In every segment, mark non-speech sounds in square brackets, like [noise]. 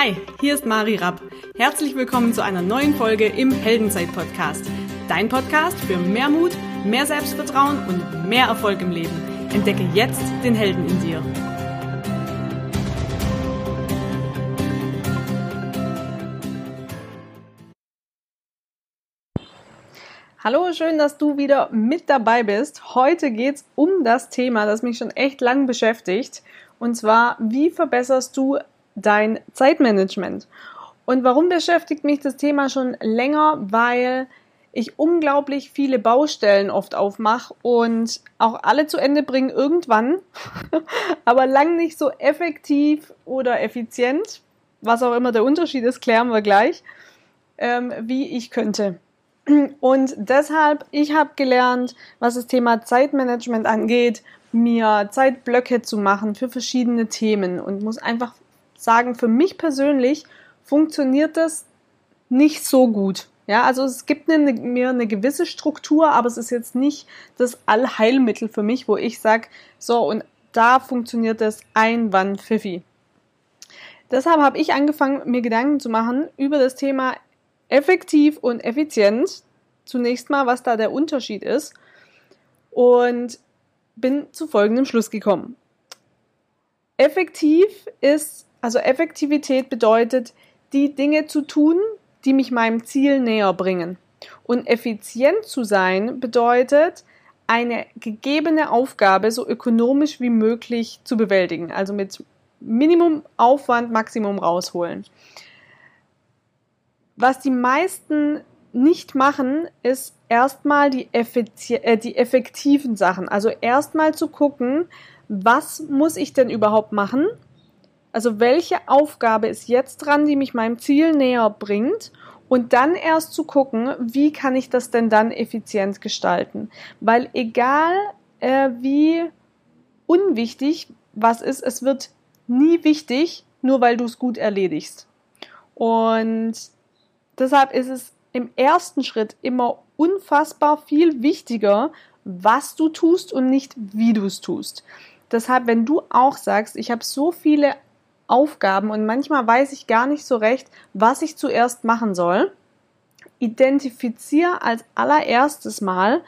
Hi, hier ist Mari Rapp. Herzlich willkommen zu einer neuen Folge im Heldenzeit-Podcast. Dein Podcast für mehr Mut, mehr Selbstvertrauen und mehr Erfolg im Leben. Entdecke jetzt den Helden in dir. Hallo, schön, dass du wieder mit dabei bist. Heute geht es um das Thema, das mich schon echt lang beschäftigt. Und zwar, wie verbesserst du dein Zeitmanagement? Und warum beschäftigt mich das Thema schon länger? Weil ich unglaublich viele Baustellen oft aufmache und auch alle zu Ende bringe irgendwann, [laughs] aber lang nicht so effektiv oder effizient, was auch immer der Unterschied ist, klären wir gleich, ähm, wie ich könnte. Und deshalb, ich habe gelernt, was das Thema Zeitmanagement angeht, mir Zeitblöcke zu machen für verschiedene Themen und muss einfach sagen, für mich persönlich funktioniert das nicht so gut. Ja, also es gibt eine, mir eine gewisse Struktur, aber es ist jetzt nicht das Allheilmittel für mich, wo ich sage, so und da funktioniert das einwandpfiffi. Deshalb habe ich angefangen, mir Gedanken zu machen über das Thema effektiv und effizient. Zunächst mal, was da der Unterschied ist. Und bin zu folgendem Schluss gekommen. Effektiv ist, also Effektivität bedeutet, die Dinge zu tun, die mich meinem Ziel näher bringen. Und effizient zu sein bedeutet, eine gegebene Aufgabe so ökonomisch wie möglich zu bewältigen. Also mit Minimum Aufwand, Maximum rausholen. Was die meisten nicht machen, ist erstmal die, äh, die effektiven Sachen. Also erstmal zu gucken, was muss ich denn überhaupt machen? Also welche Aufgabe ist jetzt dran, die mich meinem Ziel näher bringt? Und dann erst zu gucken, wie kann ich das denn dann effizient gestalten? Weil egal äh, wie unwichtig was ist, es wird nie wichtig, nur weil du es gut erledigst. Und Deshalb ist es im ersten Schritt immer unfassbar viel wichtiger, was du tust und nicht wie du es tust. Deshalb, wenn du auch sagst, ich habe so viele Aufgaben und manchmal weiß ich gar nicht so recht, was ich zuerst machen soll, identifiziere als allererstes mal,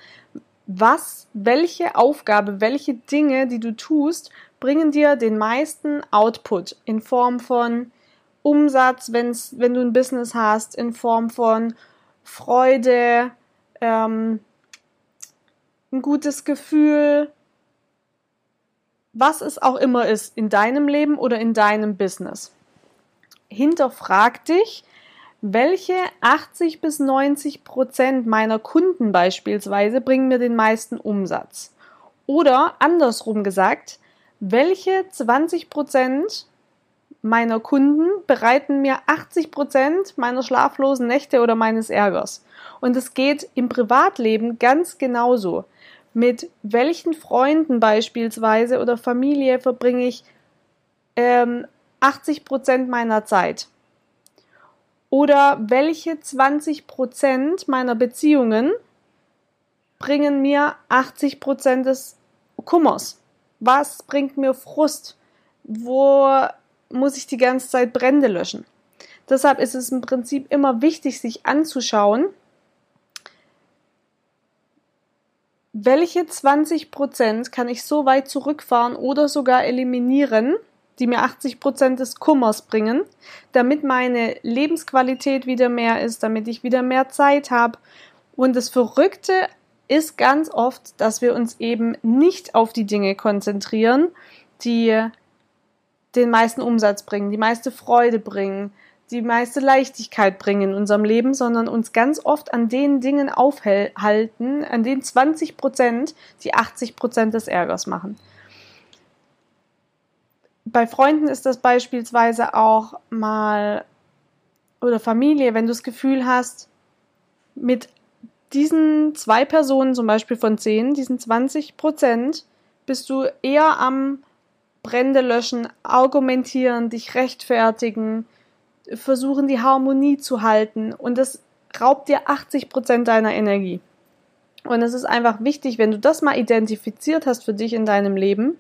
was, welche Aufgabe, welche Dinge, die du tust, bringen dir den meisten Output in Form von Umsatz, wenn's, wenn du ein Business hast, in Form von Freude, ähm, ein gutes Gefühl, was es auch immer ist in deinem Leben oder in deinem Business. Hinterfrag dich, welche 80 bis 90 Prozent meiner Kunden beispielsweise bringen mir den meisten Umsatz? Oder andersrum gesagt, welche 20 Prozent meiner Kunden bereiten mir 80 Prozent meiner schlaflosen Nächte oder meines Ärgers. Und es geht im Privatleben ganz genauso. Mit welchen Freunden beispielsweise oder Familie verbringe ich ähm, 80 Prozent meiner Zeit? Oder welche 20 Prozent meiner Beziehungen bringen mir 80 Prozent des Kummers? Was bringt mir Frust? Wo muss ich die ganze Zeit Brände löschen. Deshalb ist es im Prinzip immer wichtig, sich anzuschauen, welche 20 Prozent kann ich so weit zurückfahren oder sogar eliminieren, die mir 80 Prozent des Kummers bringen, damit meine Lebensqualität wieder mehr ist, damit ich wieder mehr Zeit habe. Und das Verrückte ist ganz oft, dass wir uns eben nicht auf die Dinge konzentrieren, die den meisten Umsatz bringen, die meiste Freude bringen, die meiste Leichtigkeit bringen in unserem Leben, sondern uns ganz oft an den Dingen aufhalten, an den 20 Prozent, die 80 Prozent des Ärgers machen. Bei Freunden ist das beispielsweise auch mal oder Familie, wenn du das Gefühl hast, mit diesen zwei Personen, zum Beispiel von zehn, diesen 20 Prozent, bist du eher am Brände löschen, argumentieren, dich rechtfertigen, versuchen die Harmonie zu halten und das raubt dir 80 Prozent deiner Energie. Und es ist einfach wichtig, wenn du das mal identifiziert hast für dich in deinem Leben,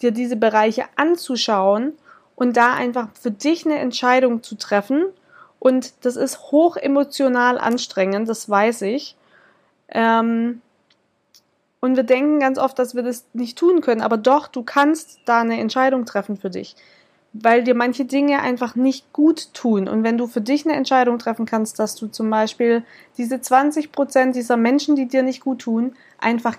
dir diese Bereiche anzuschauen und da einfach für dich eine Entscheidung zu treffen. Und das ist hoch emotional anstrengend, das weiß ich. Ähm, und wir denken ganz oft, dass wir das nicht tun können, aber doch, du kannst da eine Entscheidung treffen für dich, weil dir manche Dinge einfach nicht gut tun. Und wenn du für dich eine Entscheidung treffen kannst, dass du zum Beispiel diese 20 Prozent dieser Menschen, die dir nicht gut tun, einfach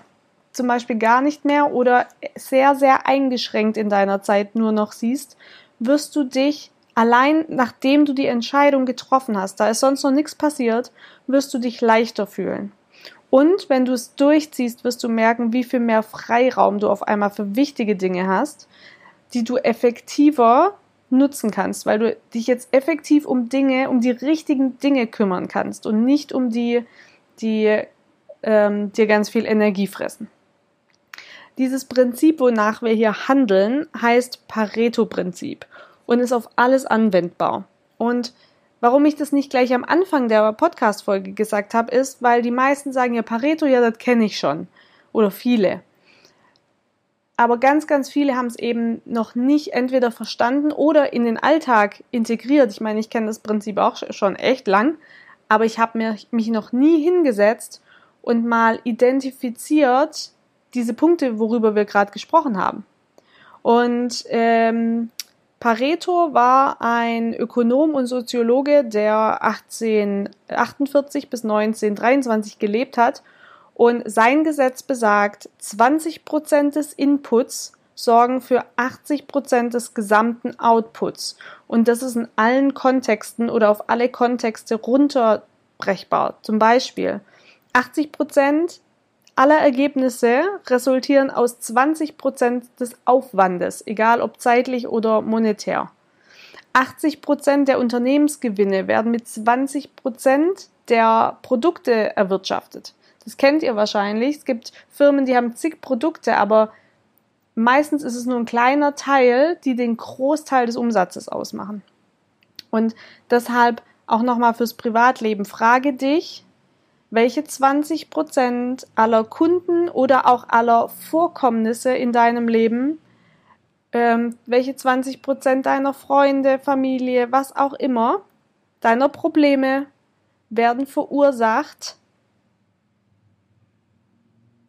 zum Beispiel gar nicht mehr oder sehr, sehr eingeschränkt in deiner Zeit nur noch siehst, wirst du dich allein nachdem du die Entscheidung getroffen hast, da ist sonst noch nichts passiert, wirst du dich leichter fühlen. Und wenn du es durchziehst, wirst du merken, wie viel mehr Freiraum du auf einmal für wichtige Dinge hast, die du effektiver nutzen kannst, weil du dich jetzt effektiv um Dinge, um die richtigen Dinge kümmern kannst und nicht um die, die ähm, dir ganz viel Energie fressen. Dieses Prinzip, wonach wir hier handeln, heißt Pareto-Prinzip und ist auf alles anwendbar. Und Warum ich das nicht gleich am Anfang der Podcast-Folge gesagt habe, ist, weil die meisten sagen ja Pareto, ja, das kenne ich schon. Oder viele. Aber ganz, ganz viele haben es eben noch nicht entweder verstanden oder in den Alltag integriert. Ich meine, ich kenne das Prinzip auch schon echt lang, aber ich habe mich noch nie hingesetzt und mal identifiziert diese Punkte, worüber wir gerade gesprochen haben. Und ähm, Pareto war ein Ökonom und Soziologe, der 1848 bis 1923 gelebt hat. Und sein Gesetz besagt, 20 Prozent des Inputs sorgen für 80 Prozent des gesamten Outputs. Und das ist in allen Kontexten oder auf alle Kontexte runterbrechbar. Zum Beispiel 80 Prozent aller Ergebnisse resultieren aus 20 Prozent des Aufwandes, egal ob zeitlich oder monetär. 80 Prozent der Unternehmensgewinne werden mit 20 Prozent der Produkte erwirtschaftet. Das kennt ihr wahrscheinlich. Es gibt Firmen, die haben zig Produkte, aber meistens ist es nur ein kleiner Teil, die den Großteil des Umsatzes ausmachen. Und deshalb auch nochmal fürs Privatleben. Frage dich, welche 20 Prozent aller Kunden oder auch aller Vorkommnisse in deinem Leben, ähm, welche 20 Prozent deiner Freunde, Familie, was auch immer, deiner Probleme werden verursacht,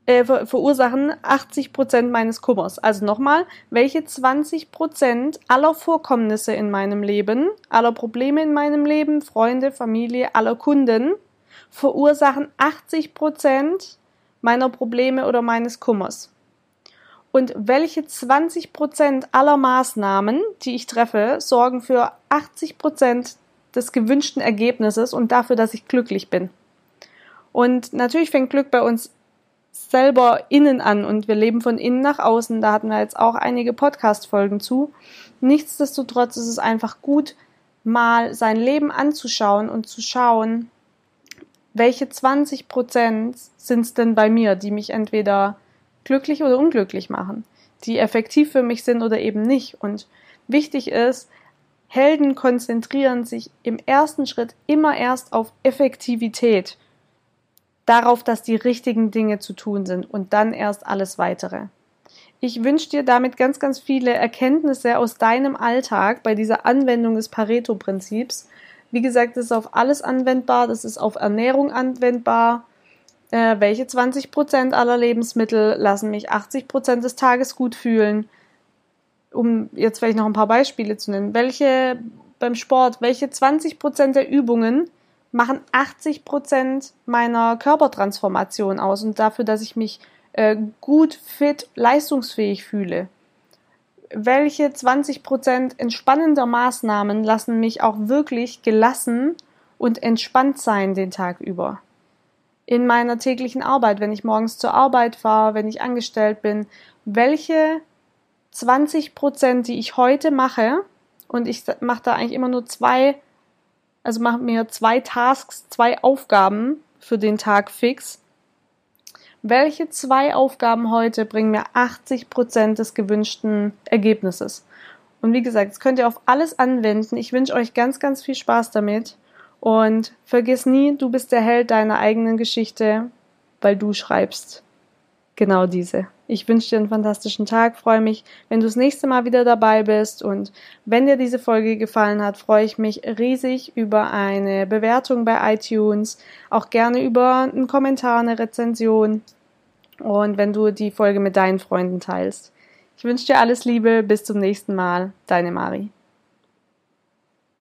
äh, ver verursachen 80 Prozent meines Kummers. Also nochmal, welche 20 Prozent aller Vorkommnisse in meinem Leben, aller Probleme in meinem Leben, Freunde, Familie, aller Kunden, verursachen 80 Prozent meiner Probleme oder meines Kummers. Und welche 20 Prozent aller Maßnahmen, die ich treffe, sorgen für 80 Prozent des gewünschten Ergebnisses und dafür, dass ich glücklich bin. Und natürlich fängt Glück bei uns selber innen an und wir leben von innen nach außen. Da hatten wir jetzt auch einige Podcast-Folgen zu. Nichtsdestotrotz ist es einfach gut, mal sein Leben anzuschauen und zu schauen, welche 20 Prozent sind es denn bei mir, die mich entweder glücklich oder unglücklich machen, die effektiv für mich sind oder eben nicht. Und wichtig ist, Helden konzentrieren sich im ersten Schritt immer erst auf Effektivität, darauf, dass die richtigen Dinge zu tun sind und dann erst alles weitere. Ich wünsche dir damit ganz, ganz viele Erkenntnisse aus deinem Alltag bei dieser Anwendung des Pareto-Prinzips wie gesagt, das ist auf alles anwendbar, das ist auf Ernährung anwendbar. Äh, welche 20% aller Lebensmittel lassen mich 80% des Tages gut fühlen? Um jetzt vielleicht noch ein paar Beispiele zu nennen. Welche beim Sport, welche 20% der Übungen machen 80% meiner Körpertransformation aus und dafür, dass ich mich äh, gut, fit, leistungsfähig fühle? welche 20% entspannender Maßnahmen lassen mich auch wirklich gelassen und entspannt sein den Tag über. In meiner täglichen Arbeit, wenn ich morgens zur Arbeit fahre, wenn ich angestellt bin, welche 20%, die ich heute mache, und ich mache da eigentlich immer nur zwei, also mache mir zwei Tasks, zwei Aufgaben für den Tag fix, welche zwei Aufgaben heute bringen mir 80 Prozent des gewünschten Ergebnisses? Und wie gesagt, das könnt ihr auf alles anwenden. Ich wünsche euch ganz, ganz viel Spaß damit. Und vergiss nie, du bist der Held deiner eigenen Geschichte, weil du schreibst genau diese. Ich wünsche dir einen fantastischen Tag, freue mich, wenn du das nächste Mal wieder dabei bist und wenn dir diese Folge gefallen hat, freue ich mich riesig über eine Bewertung bei iTunes, auch gerne über einen Kommentar, eine Rezension und wenn du die Folge mit deinen Freunden teilst. Ich wünsche dir alles Liebe, bis zum nächsten Mal, deine Mari.